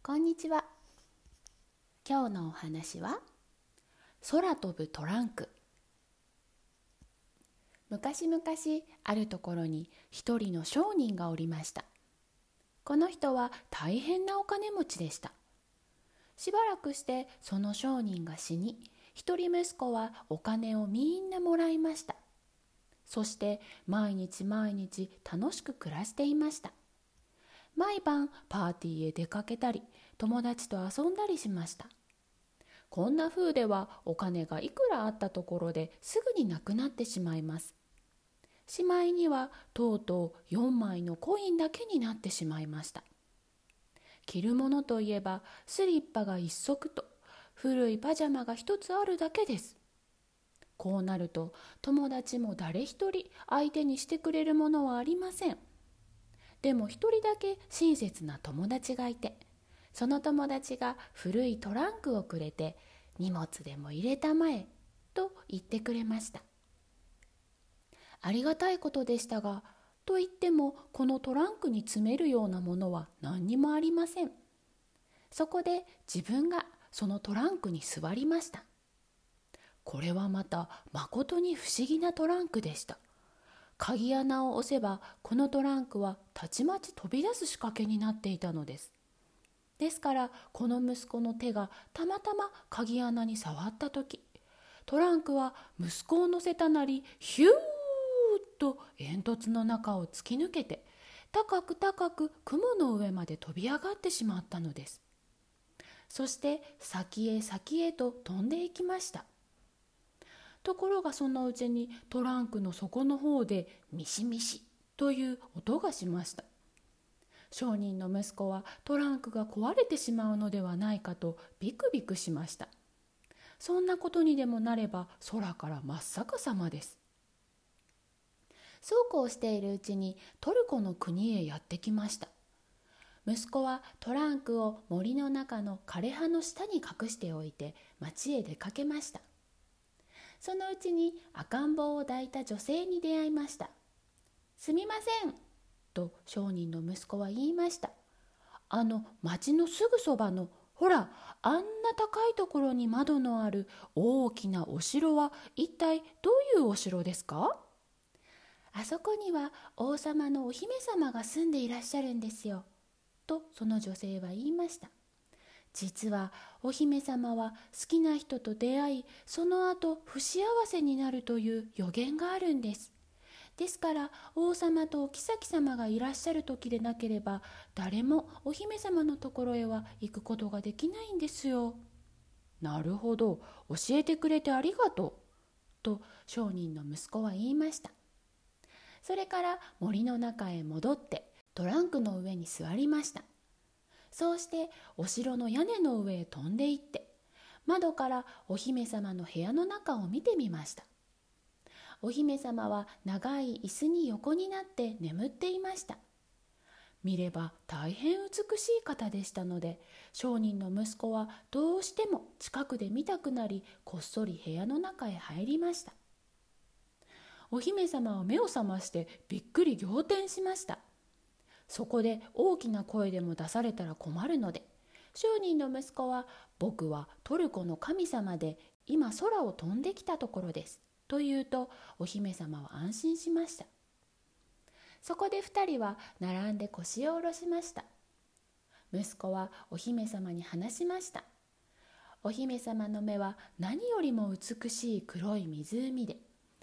こんにちは。今日のお話は空飛ぶトランク。昔々あるところに一人の商人がおりました。この人は大変なお金持ちでした。しばらくしてその商人が死に一人息子はお金をみんなもらいました。そして毎日毎日楽しく暮らしていました。毎晩パーティーへ出かけたり友達と遊んだりしました。こんな風ではお金がいくらあったところですぐになくなってしまいます。しまいにはとうとう4枚のコインだけになってしまいました。着るものといえばスリッパが1足と古いパジャマが1つあるだけです。こうなると友達も誰一人相手にしてくれるものはありません。でも一人だけ親切な友達がいてその友達が古いトランクをくれて荷物でも入れたまえと言ってくれました。ありがたいことでしたがと言ってもこのトランクに詰めるようなものは何にもありません。そこで自分がそのトランクに座りました。これはまたまことに不思議なトランクでした。鍵穴を押せばこのトランクはたちまち飛び出す仕掛けになっていたのです。ですからこの息子の手がたまたま鍵穴に触った時トランクは息子を乗せたなりヒューッと煙突の中を突き抜けて高く高く雲の上まで飛び上がってしまったのです。そして先へ先へと飛んでいきました。ところがそのうちにトランクの底の方でミシミシという音がしました。商人の息子はトランクが壊れてしまうのではないかとビクビクしました。そんなことにでもなれば空から真っ逆さまです。そうこうしているうちにトルコの国へやってきました。息子はトランクを森の中の枯れ葉の下に隠しておいて町へ出かけました。そのうちに赤ん坊を抱いた女性に出会いました「すみません」と商人の息子は言いました「あの町のすぐそばのほらあんな高いところに窓のある大きなお城は一体どういうお城ですか?」あそこには王様のお姫様が住んでいらっしゃるんですよ。とその女性は言いました。実はお姫様は好きな人と出会いその後不幸せになるという予言があるんです。ですから王様とお妃様がいらっしゃる時でなければ誰もお姫様のところへは行くことができないんですよ。なるほど教えてくれてありがとうと商人の息子は言いました。それから森の中へ戻ってトランクの上に座りました。そうしてお城の屋根の上へ飛んで行って窓からお姫様の部屋の中を見てみました。お姫様は長い椅子に横になって眠っていました。見れば大変美しい方でしたので商人の息子はどうしても近くで見たくなりこっそり部屋の中へ入りました。お姫様は目を覚ましてびっくり仰天しました。そこで大きな声でも出されたら困るので。商人の息子は「僕はトルコの神様で今空を飛んできたところです」と言うとお姫様は安心しました。そこで2人は並んで腰を下ろしました。息子はお姫様に話しました。お姫様の目は何よりも美しい黒い湖で。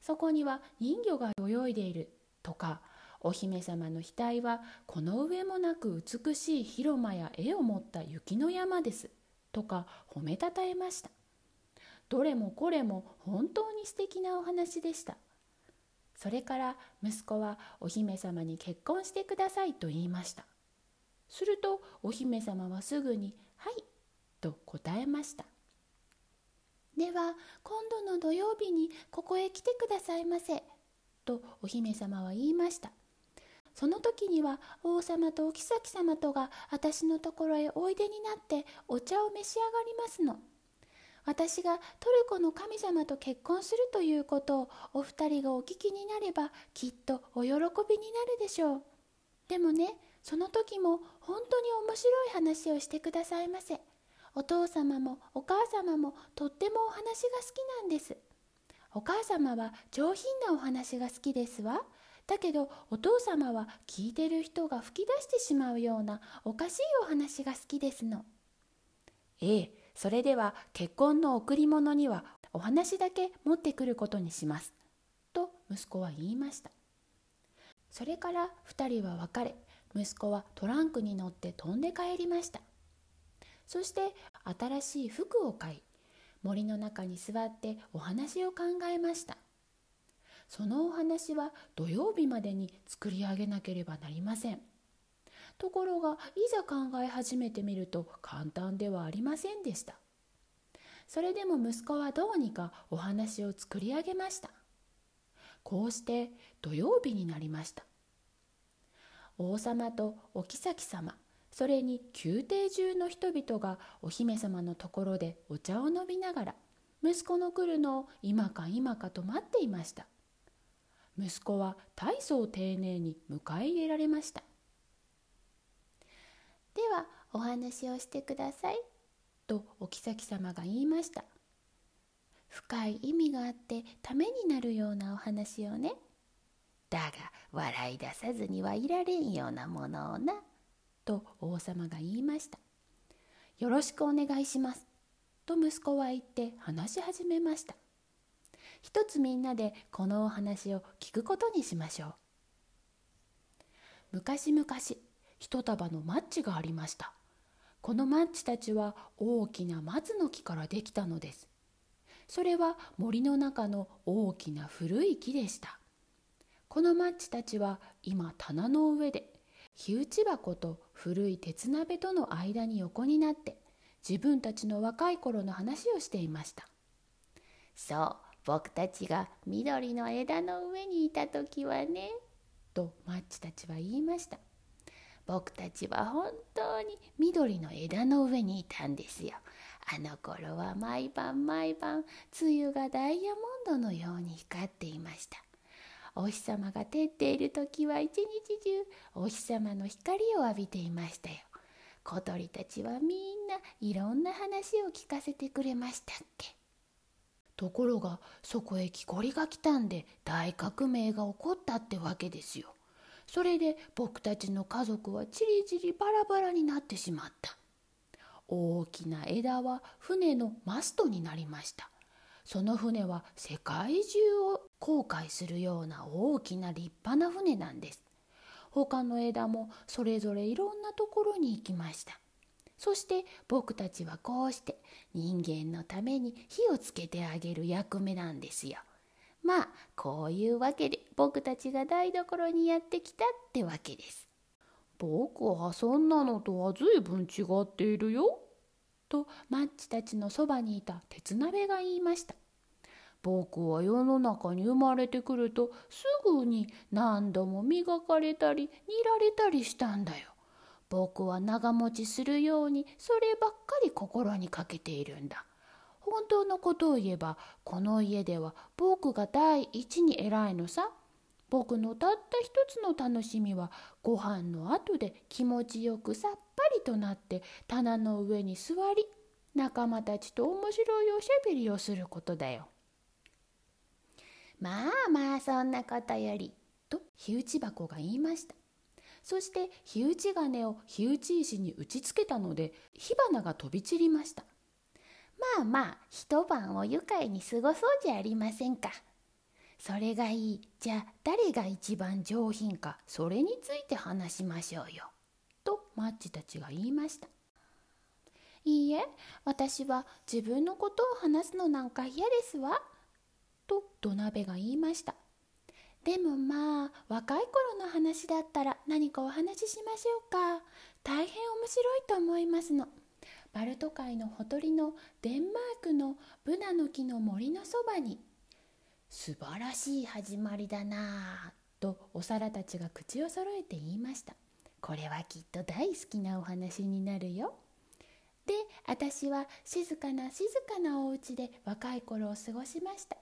そこには人魚が泳いでいるとかお姫様の額はこの上もなく美しい広間や絵を持った雪の山です。とか褒めたたえました。どれもこれも本当に素敵なお話でした。それから息子はお姫様に結婚してくださいと言いました。するとお姫様はすぐに「はい」と答えました。では今度の土曜日にここへ来てくださいませ。とお姫様は言いました。その時には王様とお妃様とが私のところへおいでになってお茶を召し上がりますの。私がトルコの神様と結婚するということをお二人がお聞きになればきっとお喜びになるでしょう。でもね、その時も本当に面白い話をしてくださいませお父様もお母様もとってもお話が好きなんですお母様は上品なお話が好きですわだけどお父様は聞いてる人が吹き出してしまうようなおかしいお話が好きですの。ええそれでは結婚の贈り物にはお話だけ持ってくることにします。と息子は言いました。それから2人は別れ息子はトランクに乗って飛んで帰りました。そして新しい服を買い森の中に座ってお話を考えました。そのお話は土曜日までに作り上げなければなりません。ところがいざ考え始めてみると簡単ではありませんでした。それでも息子はどうにかお話を作り上げました。こうして土曜日になりました。王様とお妃様それに宮廷中の人々がお姫様のところでお茶を飲みながら息子の来るのを今か今かと待っていました。息子は大層丁寧に迎え入れられました。ではお話をしてください。とお妃様が言いました。深い意味があってためになるようなお話をね。だが笑い出さずにはいられんようなものをな。と王様が言いました。よろしくお願いします。と息子は言って話し始めました。一つみんなでこのお話を聞くことにしましょう。昔々一束のマッチがありました。このマッチたちは大きな松の木からできたのです。それは森の中の大きな古い木でした。このマッチたちは今棚の上で火打ち箱と古い鉄鍋との間に横になって自分たちの若い頃の話をしていました。そう僕たちが緑の枝の上にいた時はねとマッチたちは言いました。僕たちは本当に緑の枝の上にいたんですよ。あの頃は毎晩毎晩梅雨がダイヤモンドのように光っていました。お日様が照っている時は一日中お日様の光を浴びていましたよ。小鳥たちはみんないろんな話を聞かせてくれましたっけ。ところがそこへ木こりが来たんで大革命が起こったってわけですよ。それで僕たちの家族はちりちりバラバラになってしまった。大きな枝は船のマストになりました。その船は世界中を航海するような大きな立派な船なんです。他の枝もそれぞれいろんなところに行きました。そして僕たちはこうして人間のために火をつけてあげる役目なんですよ。まあこういうわけで僕たちが台所にやってきたってわけです。僕はそんなのとは随分違っているよ。とマッチたちのそばにいた鉄鍋が言いました。僕は世の中に生まれてくるとすぐに何度も磨かれたり煮られたりしたんだよ。僕は長持ちするようにそればっかり心にかけているんだ。本当のことを言えばこの家では僕が第一に偉いのさ。僕のたった一つの楽しみはご飯の後で気持ちよくさっぱりとなって棚の上に座り仲間たちと面白いおしゃべりをすることだよ。まあまあそんなことよりと火打ち箱が言いました。そして火打ち金を火打ち石に打ちつけたので火花が飛び散りました。まあまあ一晩を愉快に過ごそうじゃありませんか。それがいい。じゃあ誰が一番上品かそれについて話しましょうよ。とマッチたちが言いました。いいえ私は自分のことを話すのなんか嫌ですわ。と土鍋が言いました。でもまあ若い頃の話だったら何かお話ししましょうか。大変面白いと思いますの。バルト海のほとりのデンマークのブナの木の森のそばに素晴らしい始まりだなぁとお皿たちが口を揃えて言いました。これはきっと大好きなお話になるよ。で私は静かな静かなお家で若い頃を過ごしました。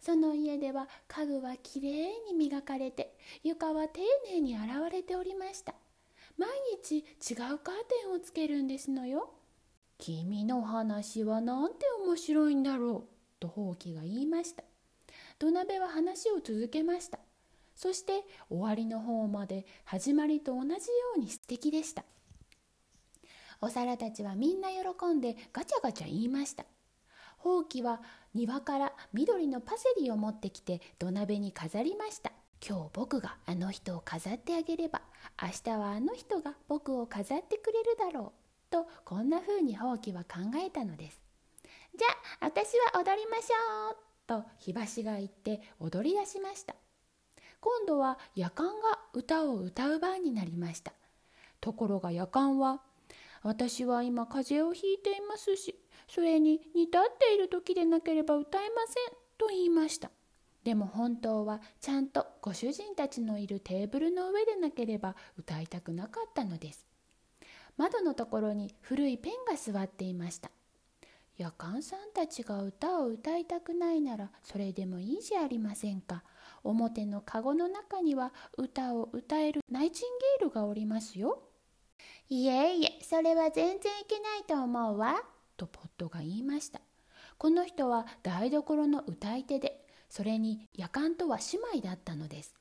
その家では家具はきれいに磨かれて床は丁寧に洗われておりました。毎日違うカーテンをつけるんですのよ。君の話はなんて面白いんだろうとほうきが言いました土鍋は話を続けましたそして終わりの方まで始まりと同じように素敵でした。お皿たちはみんな喜んでガチャガチャ言いました。ほうきは庭から緑のパセリを持ってきて土鍋に飾りました。今日僕があの人を飾ってあげれば明日はあの人が僕を飾ってくれるだろうとこんな風にほうきは考えたのです。じゃあ私は踊りましょうと火箸が言って踊り出しました。今度は夜間が歌を歌う番になりました。ところが夜間は私は今風邪をひいていますしそれに煮立っている時でなければ歌えませんと言いました。でも本当はちゃんとご主人たちのいるテーブルの上でなければ歌いたくなかったのです。窓のところに古いペンが座っていました。夜間さんたちが歌を歌いたくないならそれでもいいじゃありませんか。表のカゴの中には歌を歌えるナイチンゲールがおりますよ。いえいえそれは全然いけないと思うわ。とポットが言いましたこの人は台所の歌い手でそれに夜間とは姉妹だったのです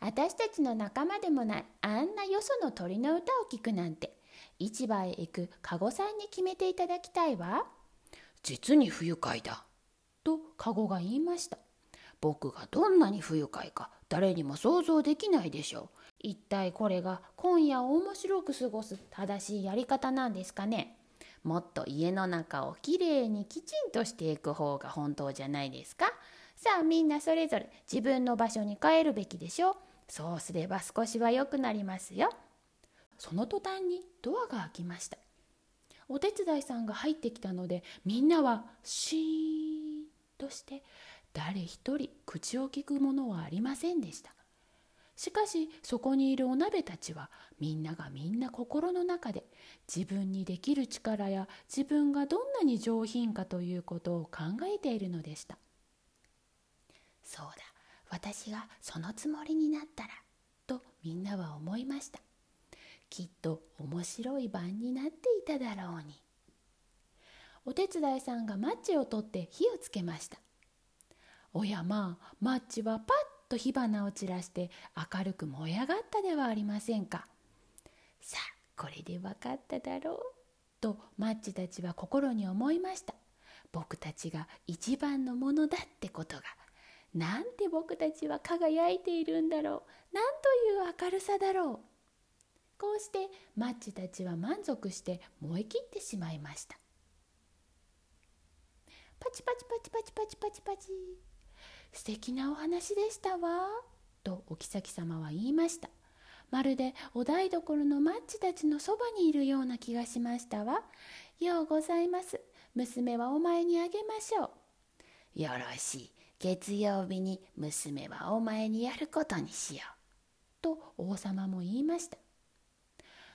私たちの仲間でもないあんなよその鳥の歌を聴くなんて市場へ行く籠さんに決めていただきたいわ。実に不愉快だ。と籠が言いました。僕がどんなに不愉快か誰にも想像できないでしょう。一体これが今夜を面白く過ごす正しいやり方なんですかね。もっと家の中をきれいにきちんとしていく方が本当じゃないですか。さあみんなそれぞれ自分の場所に帰るべきでしょ。そうすれば少しは良くなりますよ。その途端にドアが開きましたお手伝いさんが入ってきたのでみんなはシーンとして誰一人口を聞くものはありませんでしたしかしそこにいるお鍋たちはみんながみんな心の中で自分にできる力や自分がどんなに上品かということを考えているのでした。そうだ。私がそのつもりになったらとみんなは思いました。きっと面白い晩になっていただろうに。お手伝いさんがマッチを取って火をつけました。おやまあマッチはパッと火花を散らして明るく燃え上がったではありませんか。さあこれで分かっただろう。とマッチたちは心に思いました。僕たちが一番のものだってことが。なんて僕たちは輝いているんだろう。なんという明るさだろう。こうしてマッチたちは満足して燃え切ってしまいました。パチパチパチパチパチパチパチ。素敵なお話でしたわ。とお妃様は言いました。まるでお台所のマッチたちのそばにいるような気がしましたわ。ようございます。娘はお前にあげましょう。よろしい。月曜日に娘はお前にやることにしよう。と王様も言いました。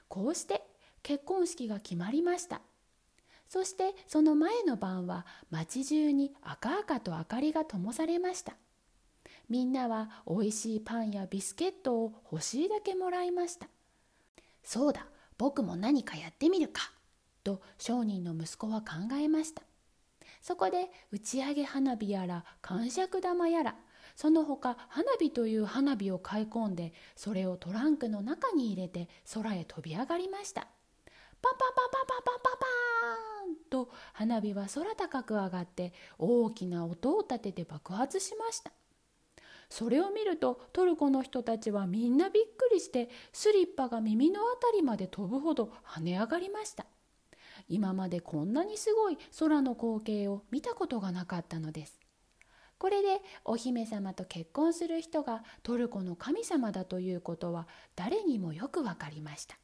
こうして結婚式が決まりました。そしてその前の晩は町中に赤々と明かりが灯されました。みんなはおいしいパンやビスケットを欲しいだけもらいましたそうだ僕も何かやってみるかと商人の息子は考えました。そこで打ち上げ花火やら感触玉やらその他花火という花火を買い込んでそれをトランクの中に入れて空へ飛び上がりました。パンパンパンパンパンパンパンパーン。と花火は空高く上がって大きな音を立てて爆発しました。それを見るとトルコの人たちはみんなびっくりしてスリッパが耳のあたりまで飛ぶほど跳ね上がりました。今までこんなにすごい空の光景を見たことがなかったのです。これでお姫様と結婚する人がトルコの神様だということは誰にもよくわかりました。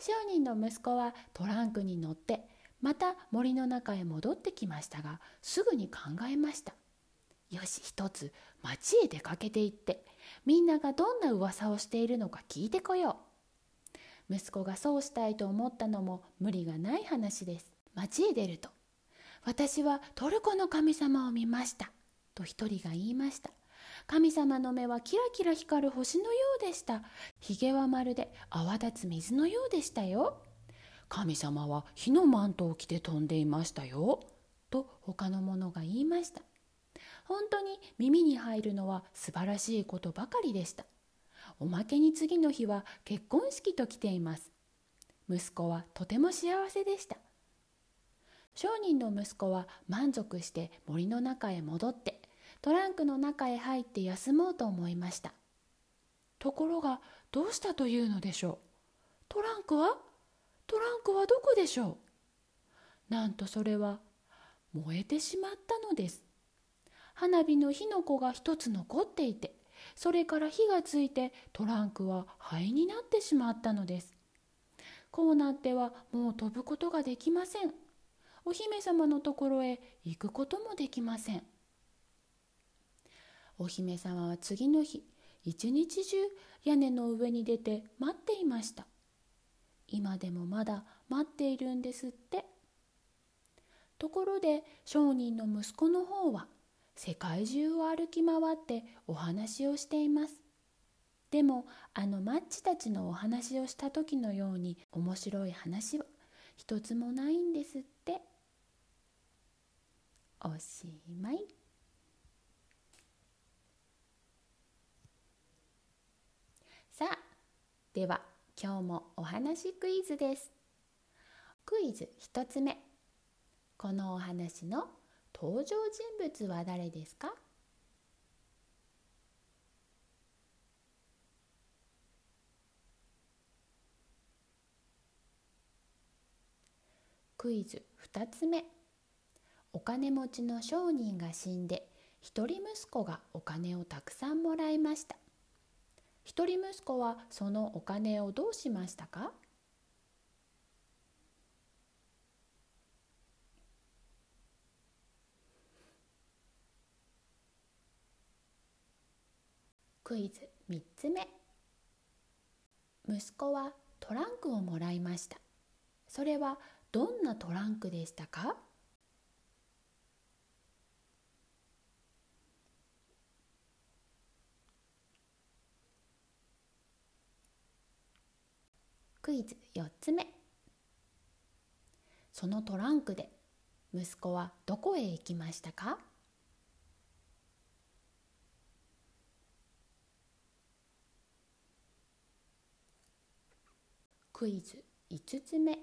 商人の息子はトランクに乗ってまた森の中へ戻ってきましたがすぐに考えました。よし一つ町へ出かけて行ってみんながどんな噂をしているのか聞いてこよう。息子がそうしたいと思ったのも無理がない話です。町へ出ると私はトルコの神様を見ました。と一人が言いました。神様の目はキラキラ光る星のようでした。ひげはまるで泡立つ水のようでしたよ。神様は火のマントを着て飛んでいましたよ。と他の者が言いました。本当に耳に入るのは素晴らしいことばかりでした。おまけに次の日は結婚式と来ています。息子はとても幸せでした。商人の息子は満足して森の中へ戻ってトランクの中へ入って休もうと思いました。ところがどうしたというのでしょう。トランクはトランクはどこでしょう？なんとそれは燃えてしまったのです。花火の火の粉が一つ残っていてそれから火がついてトランクは灰になってしまったのです。こうなってはもう飛ぶことができません。お姫様のところへ行くこともできません。お姫様は次の日一日中屋根の上に出て待っていました。今でもまだ待っているんですって。ところで商人の息子の方は世界中を歩き回ってお話をしています。でもあのマッチたちのお話をした時のように面白い話は一つもないんですって。おしまい。さあでは今日もお話クイズです。クイズ1つ目。このお話の登場人物は誰ですか？クイズ2つ目。お金持ちの商人が死んで一人息子がお金をたくさんもらいました。一人息子はそのお金をどうしましたか？クイズ3つ目。息子はトランクをもらいました。それはどんなトランクでしたか？クイズ4つ目。そのトランクで息子はどこへ行きましたか？クイズ5つ目。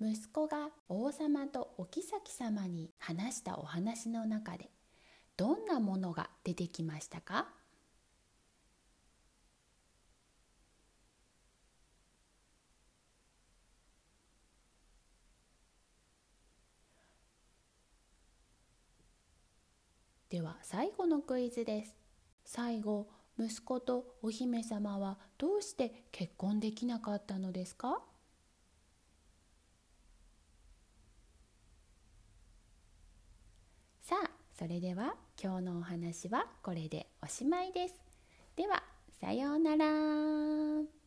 息子が王様とお妃様に話したお話の中でどんなものが出てきましたか？では最後のクイズです。最後息子とお姫様はどうして結婚できなかったのですか？さあそれでは今日のお話はこれでおしまいです。ではさようなら。